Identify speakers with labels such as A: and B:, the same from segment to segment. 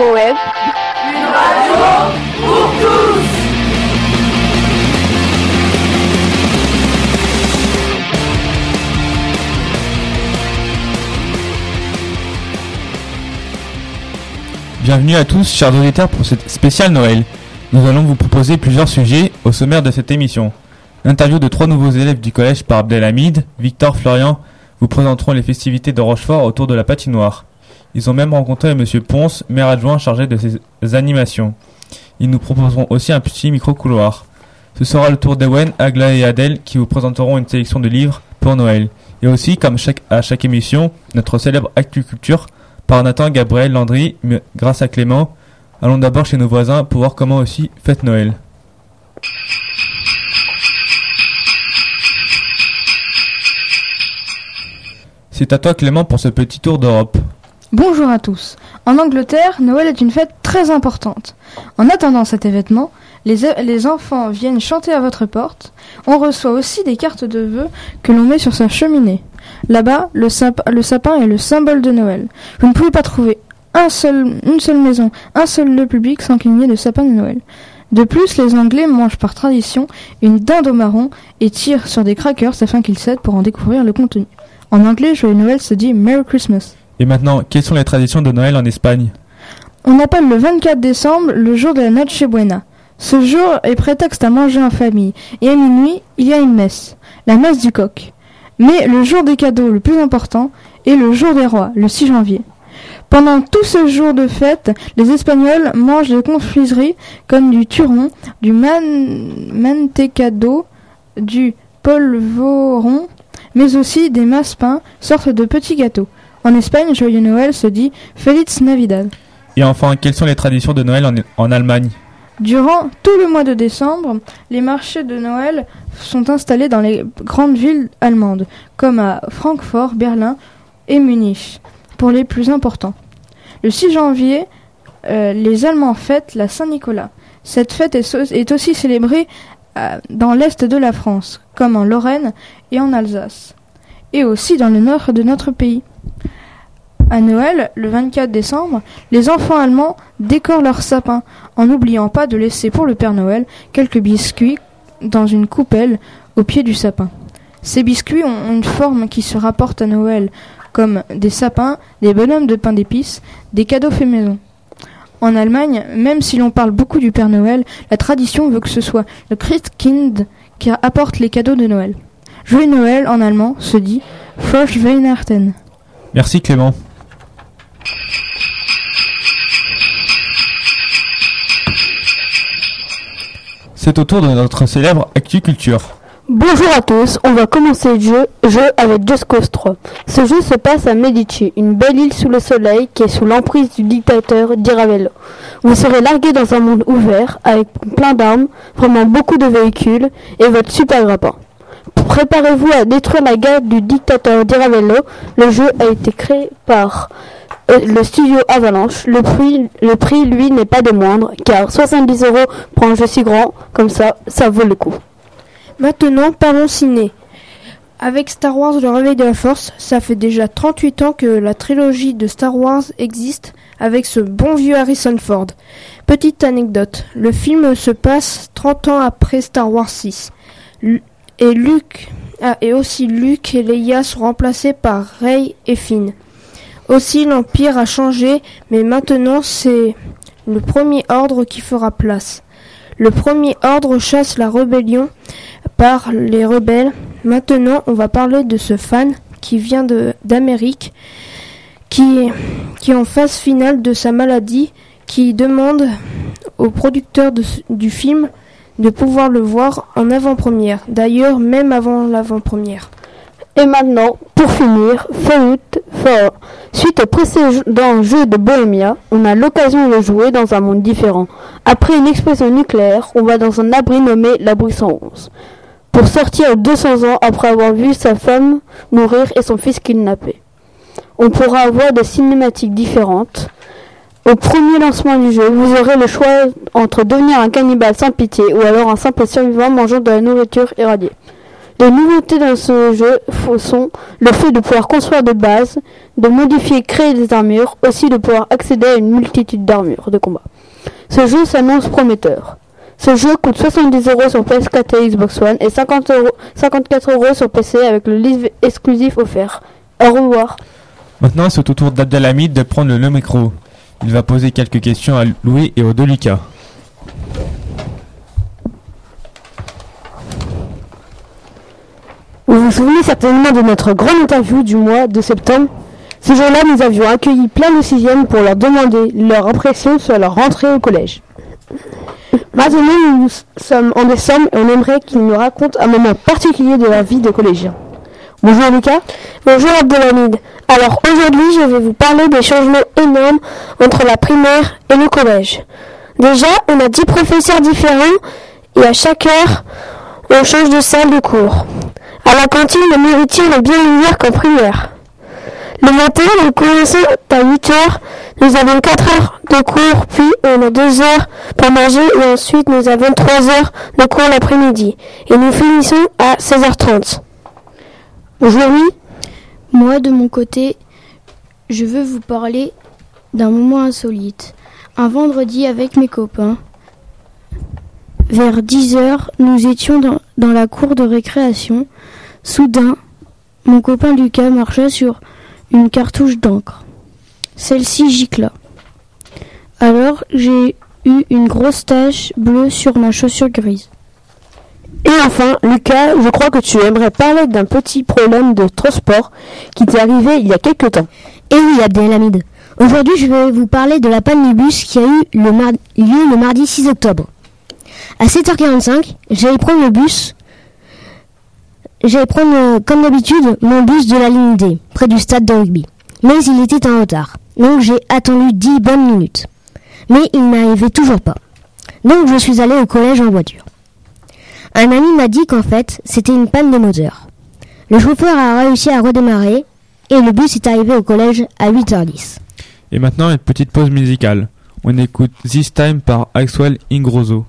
A: Une radio pour tous
B: Bienvenue à tous, chers auditeurs, pour cette spéciale Noël. Nous allons vous proposer plusieurs sujets au sommaire de cette émission. L'interview de trois nouveaux élèves du collège par Abdelhamid, Victor, Florian vous présenteront les festivités de Rochefort autour de la patinoire. Ils ont même rencontré M. Ponce, maire adjoint chargé de ces animations. Ils nous proposeront aussi un petit micro-couloir. Ce sera le tour d'Ewen, Agla et Adèle qui vous présenteront une sélection de livres pour Noël. Et aussi, comme à chaque émission, notre célèbre Actu-Culture par Nathan, Gabriel, Landry, grâce à Clément. Allons d'abord chez nos voisins pour voir comment aussi fête Noël. C'est à toi Clément pour ce petit tour d'Europe.
C: Bonjour à tous. En Angleterre, Noël est une fête très importante. En attendant cet événement, les, enfants viennent chanter à votre porte. On reçoit aussi des cartes de vœux que l'on met sur sa cheminée. Là-bas, le, le, sapin est le symbole de Noël. Vous ne pouvez pas trouver un seul, une seule maison, un seul lieu public sans qu'il n'y ait de sapin de Noël. De plus, les Anglais mangent par tradition une dinde au marron et tirent sur des crackers afin qu'ils cèdent pour en découvrir le contenu. En anglais, Joyeux Noël se dit Merry Christmas.
B: Et maintenant, quelles sont les traditions de Noël en Espagne?
C: On appelle le 24 décembre le jour de la Noche Buena. Ce jour est prétexte à manger en famille, et à minuit, il y a une messe, la messe du coq. Mais le jour des cadeaux le plus important est le jour des rois, le 6 janvier. Pendant tout ce jour de fête, les Espagnols mangent des confiseries comme du turon, du mantecado, du polvoron, mais aussi des maspins, sortes de petits gâteaux. En Espagne, Joyeux Noël se dit Feliz Navidad.
B: Et enfin, quelles sont les traditions de Noël en, en Allemagne?
C: Durant tout le mois de décembre, les marchés de Noël sont installés dans les grandes villes allemandes, comme à Francfort, Berlin et Munich, pour les plus importants. Le 6 janvier, euh, les Allemands fêtent la Saint-Nicolas. Cette fête est, est aussi célébrée euh, dans l'est de la France, comme en Lorraine et en Alsace, et aussi dans le nord de notre pays. À Noël, le 24 décembre, les enfants allemands décorent leur sapin, en n'oubliant pas de laisser pour le Père Noël quelques biscuits dans une coupelle au pied du sapin. Ces biscuits ont une forme qui se rapporte à Noël, comme des sapins, des bonhommes de pain d'épices, des cadeaux faits maison. En Allemagne, même si l'on parle beaucoup du Père Noël, la tradition veut que ce soit le Christkind qui apporte les cadeaux de Noël. Joyeux Noël en allemand se dit Frosch Weihnachten.
B: Merci Clément. C'est au tour de notre célèbre Actu Culture.
D: Bonjour à tous, on va commencer le jeu, avec Just Cause 3. Ce jeu se passe à Medici, une belle île sous le soleil qui est sous l'emprise du dictateur Di Ravello. Vous serez largué dans un monde ouvert avec plein d'armes, vraiment beaucoup de véhicules et votre super grappin. Préparez-vous à détruire la garde du dictateur Di Ravello. Le jeu a été créé par euh, le studio Avalanche. Le prix, le prix lui, n'est pas des moindres, car 70 euros pour un jeu si grand, comme ça, ça vaut le coup.
E: Maintenant, parlons ciné. Avec Star Wars Le Réveil de la Force, ça fait déjà 38 ans que la trilogie de Star Wars existe avec ce bon vieux Harrison Ford. Petite anecdote, le film se passe 30 ans après Star Wars 6. Et Luke, ah, et aussi Luke et Leia sont remplacés par Rey et Finn. Aussi l'Empire a changé, mais maintenant c'est le premier ordre qui fera place. Le premier ordre chasse la rébellion par les rebelles. Maintenant, on va parler de ce fan qui vient d'Amérique, qui, est en phase finale de sa maladie, qui demande aux producteurs du film de pouvoir le voir en avant-première. D'ailleurs, même avant l'avant-première.
D: Et maintenant, pour finir, Fallout 4. Suite au précédent jeu de Bohemia, on a l'occasion de jouer dans un monde différent. Après une explosion nucléaire, on va dans un abri nommé l'abri 111. Pour sortir 200 ans après avoir vu sa femme mourir et son fils kidnappé. On pourra avoir des cinématiques différentes. Au premier lancement du jeu, vous aurez le choix entre devenir un cannibale sans pitié ou alors un simple survivant mangeant de la nourriture irradiée. Les nouveautés dans ce jeu sont le fait de pouvoir construire des bases, de modifier, créer des armures, aussi de pouvoir accéder à une multitude d'armures de combat. Ce jeu s'annonce prometteur. Ce jeu coûte 70 euros sur PS4 et Xbox One et 50 euros, 54 euros sur PC avec le livre exclusif offert. Au revoir.
B: Maintenant, c'est au tour d'Abdelhamid de prendre le micro. Il va poser quelques questions à Louis et aux deux Lucas.
F: Vous vous souvenez certainement de notre grande interview du mois de septembre? Ce jour-là, nous avions accueilli plein de sixièmes pour leur demander leur impression sur leur rentrée au collège. Maintenant, nous sommes en décembre et on aimerait qu'ils nous racontent un moment particulier de leur vie de collégien. Bonjour Lucas.
G: Bonjour Abdelhamid. Alors aujourd'hui, je vais vous parler des changements énormes entre la primaire et le collège. Déjà, on a 10 professeurs différents et à chaque heure, on change de salle de cours. À la cantine, le nourriture est bien meilleur qu'en primaire. Le matin, nous commençons à 8 heures. Nous avons 4 heures de cours, puis on a 2 heures pour manger et ensuite nous avons 3 heures de cours l'après-midi. Et nous finissons à 16h30.
F: Aujourd'hui,
E: Moi, de mon côté, je veux vous parler d'un moment insolite. Un vendredi avec mes copains, vers 10 heures, nous étions dans, dans la cour de récréation. Soudain, mon copain Lucas marcha sur une cartouche d'encre. Celle-ci gicla. Alors, j'ai eu une grosse tache bleue sur ma chaussure grise.
F: Et enfin, Lucas, je crois que tu aimerais parler d'un petit problème de transport qui t'est arrivé il y a quelque temps.
H: Et oui, Abdelhamid. Aujourd'hui, je vais vous parler de la panne du bus qui a eu lieu le mardi 6 octobre. À 7h45, j'allais prendre le bus. J'allais prendre, euh, comme d'habitude, mon bus de la ligne D, près du stade de rugby. Mais il était en retard. Donc j'ai attendu 10 bonnes minutes. Mais il n'arrivait toujours pas. Donc je suis allé au collège en voiture. Un ami m'a dit qu'en fait, c'était une panne de moteur. Le chauffeur a réussi à redémarrer et le bus est arrivé au collège à 8h10.
B: Et maintenant, une petite pause musicale. On écoute This Time par Axwell Ingrosso.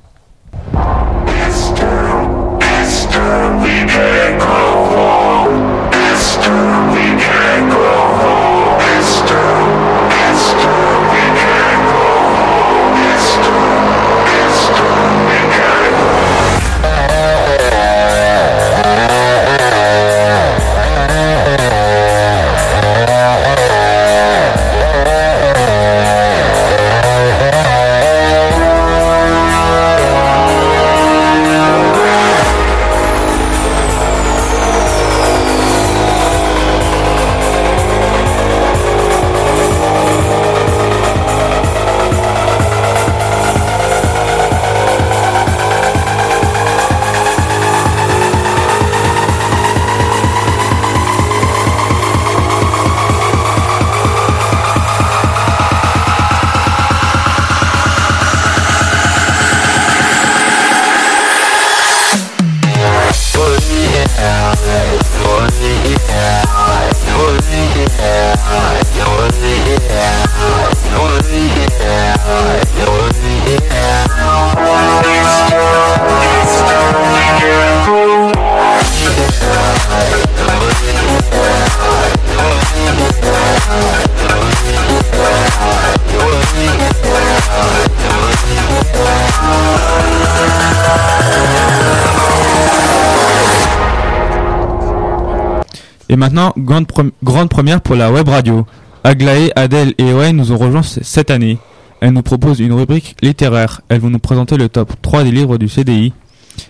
B: Et maintenant, grande, pre- grande première pour la web radio. Aglaé, Adèle et Owen nous ont rejoints cette année. Elles nous proposent une rubrique littéraire. Elles vont nous présenter le top 3 des livres du CDI.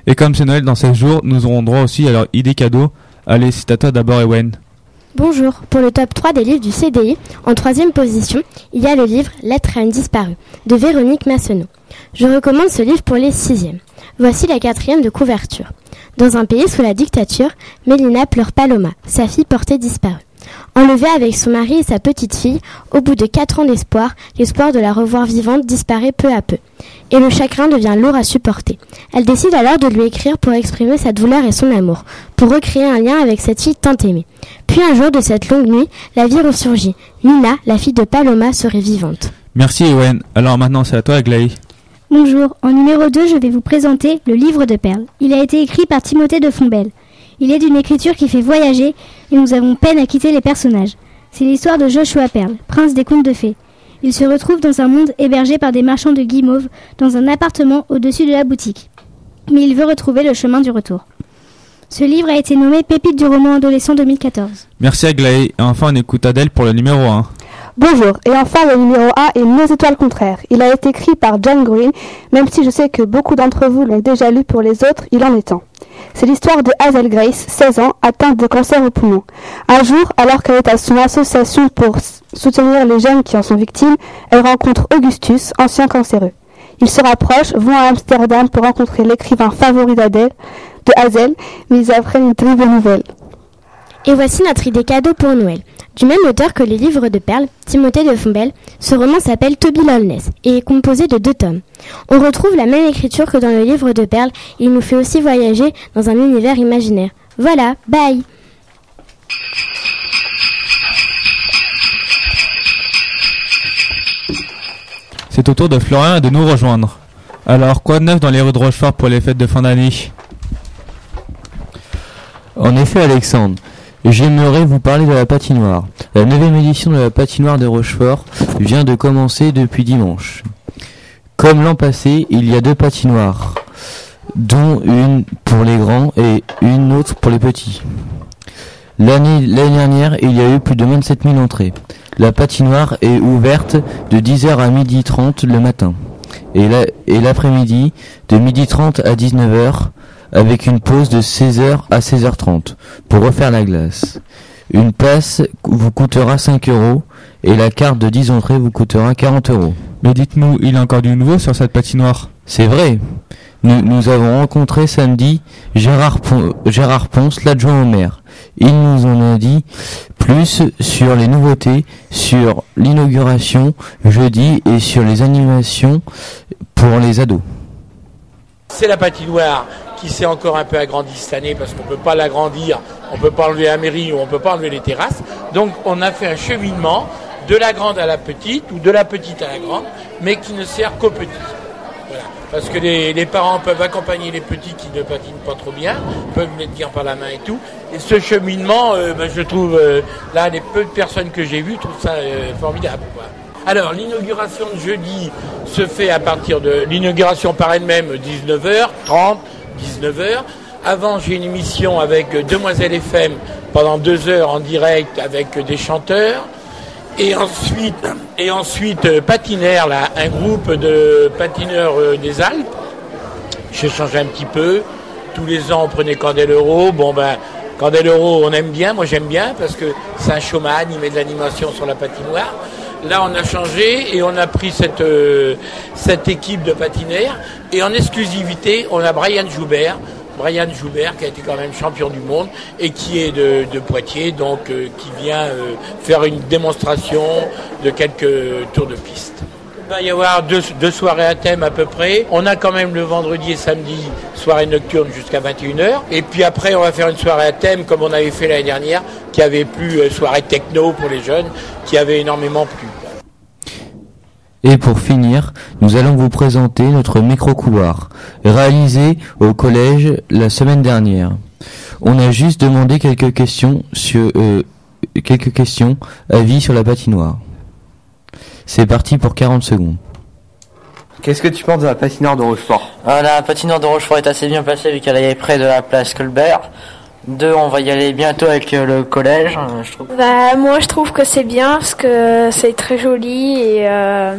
B: Et comme c'est Noël dans 16 jours, nous aurons droit aussi à leur idée cadeau. Allez, c'est à toi d'abord, Ewen.
H: Bonjour, pour le top 3 des livres du CDI, en troisième position, il y a le livre Lettre à une disparue de Véronique Massonneau. Je recommande ce livre pour les sixièmes. Voici la quatrième de couverture. Dans un pays sous la dictature, Mélina pleure Paloma, sa fille portée disparue. Enlevée avec son mari et sa petite fille, au bout de quatre ans d'espoir, l'espoir de la revoir vivante disparaît peu à peu. Et le chagrin devient lourd à supporter. Elle décide alors de lui écrire pour exprimer sa douleur et son amour, pour recréer un lien avec cette fille tant aimée. Puis un jour de cette longue nuit, la vie ressurgit. Nina, la fille de Paloma, serait vivante.
B: Merci, Ewen. Alors maintenant, c'est à toi, Aglaé.
I: Bonjour, en numéro 2, je vais vous présenter Le Livre de Perles. Il a été écrit par Timothée de Fontbelle. Il est d'une écriture qui fait voyager et nous avons peine à quitter les personnages. C'est l'histoire de Joshua Perle, prince des contes de fées. Il se retrouve dans un monde hébergé par des marchands de guimauve dans un appartement au-dessus de la boutique. Mais il veut retrouver le chemin du retour. Ce livre a été nommé Pépite du roman adolescent 2014.
B: Merci Aglaé. Et enfin, on écoute Adèle pour le numéro 1.
F: Bonjour, et enfin le numéro 1 est Nos étoiles contraires. Il a été écrit par John Green, même si je sais que beaucoup d'entre vous l'ont déjà lu pour les autres, il en est un. C'est l'histoire de Hazel Grace, 16 ans, atteinte de cancer au poumon. Un jour, alors qu'elle est à son association pour soutenir les jeunes qui en sont victimes, elle rencontre Augustus, ancien cancéreux. Ils se rapprochent, vont à Amsterdam pour rencontrer l'écrivain favori d'Adèle, de Hazel, mais ils apprennent une terrible nouvelle.
H: Et voici notre idée cadeau pour Noël. Du même auteur que les livres de perles, Timothée de Fombelle, ce roman s'appelle Toby Lawless et est composé de deux tomes. On retrouve la même écriture que dans le livre de perles et il nous fait aussi voyager dans un univers imaginaire. Voilà, bye
B: C'est au tour de Florian de nous rejoindre. Alors, quoi de neuf dans les rues de Rochefort pour les fêtes de fin d'année?
J: En effet, Alexandre, j'aimerais vous parler de la patinoire. La neuvième édition de la patinoire de Rochefort vient de commencer depuis dimanche. Comme l'an passé, il y a deux patinoires, dont une pour les grands et une autre pour les petits. L'année dernière, il y a eu plus de 27 000 entrées. La patinoire est ouverte de 10h à 12h30 le matin et l'après-midi de 12h30 à 19h avec une pause de 16h à 16h30 pour refaire la glace. Une place vous coûtera 5 euros et la carte de 10 entrées vous coûtera 40 euros.
B: Mais dites-nous, il y a encore du nouveau sur cette patinoire?
J: C'est vrai. Nous, nous avons rencontré samedi Gérard, Pon- Gérard Ponce, l'adjoint au maire. Il nous en a dit plus sur les nouveautés, sur l'inauguration jeudi et sur les animations pour les ados.
K: C'est la patinoire qui s'est encore un peu agrandie cette année parce qu'on ne peut pas l'agrandir, on ne peut pas enlever la mairie ou on ne peut pas enlever les terrasses. Donc on a fait un cheminement de la grande à la petite ou de la petite à la grande, mais qui ne sert qu'aux petits. Voilà. Parce que les, parents peuvent accompagner les petits qui ne patinent pas trop bien, peuvent les tenir par la main et tout. Et ce cheminement, euh, ben, je trouve, euh, là, les peu de personnes que j'ai vues trouvent ça euh, formidable. Alors, l'inauguration de jeudi se fait à partir de l'inauguration par elle-même 19h30, 19h. Avant, j'ai une émission avec Demoiselle FM pendant deux heures en direct avec des chanteurs. Et ensuite, et ensuite euh, Patinaire, là, un groupe de patineurs euh, des Alpes. J'ai changé un petit peu. Tous les ans, on prenait Candelero. Bon, ben, Candelero, on aime bien. Moi, j'aime bien parce que c'est un showman. Il met de l'animation sur la patinoire. Là, on a changé et on a pris cette, euh, cette équipe de patinaires. Et en exclusivité, on a Brian Joubert. Brian Joubert, qui a été quand même champion du monde et qui est de, de Poitiers, donc euh, qui vient euh, faire une démonstration de quelques tours de piste. Il va y avoir deux, soirées à thème à peu près. On a quand même le vendredi et samedi soirée nocturne jusqu'à 21h. Et puis après, on va faire une soirée à thème comme on avait fait l'année dernière, qui avait plu, euh, soirée techno pour les jeunes, qui avait énormément plu.
J: Et pour finir, nous allons vous présenter notre micro-couloir, réalisé au collège la semaine dernière. On a juste demandé quelques questions sur euh, quelques questions avis sur la patinoire. C'est parti pour 40 secondes.
L: Qu'est-ce que tu penses de la patinoire de Rochefort?
M: Ah, La patinoire de Rochefort est assez bien placée vu qu'elle est près de la place Colbert. Deux, on va y aller bientôt avec euh, le collège. euh, Je trouve.
N: Bah, moi je trouve que c'est bien parce que c'est très joli et euh,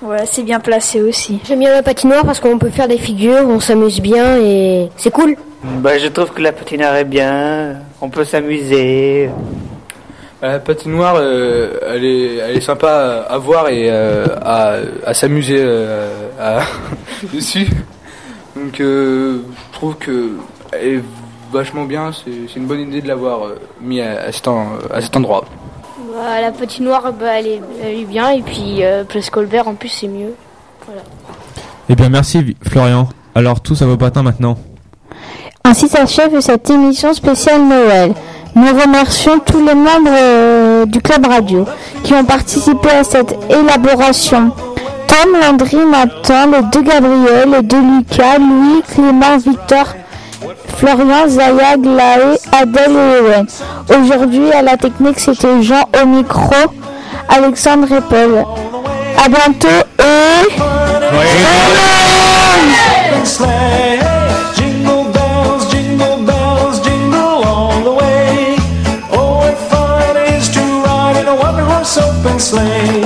N: ouais, c'est bien placé aussi.
O: J'aime bien la patinoire parce qu'on peut faire des figures, on s'amuse bien et c'est cool.
M: Bah, je trouve que la patinoire est bien. On peut s'amuser.
L: La patinoire, euh, elle, est, elle est sympa à voir et euh, à, à s'amuser euh, à- dessus. Donc euh, je trouve que elle est vachement bien. C'est c'est une bonne idée de l'avoir euh, mis à, à cet, en- à cet endroit.
O: Bah, la patinoire, bah, elle, est, elle est bien et puis euh, Place Colbert en plus c'est mieux. Voilà.
B: Eh bien, merci Florian. Alors, tous à vos patins maintenant.
G: Ainsi s'achève cette émission spéciale Noël. Nous remercions tous les membres euh, du Club Radio qui ont participé à cette élaboration. Tom, Landry, Nathan, les deux Gabriel, les deux Lucas, Louis, Clément, Victor
P: Florian, Zaya, Glaé, Adèle et Owen. Aujourd'hui, à la technique, c'était Jean au micro, Alexandre et Paul. À bientôt et...
A: slain.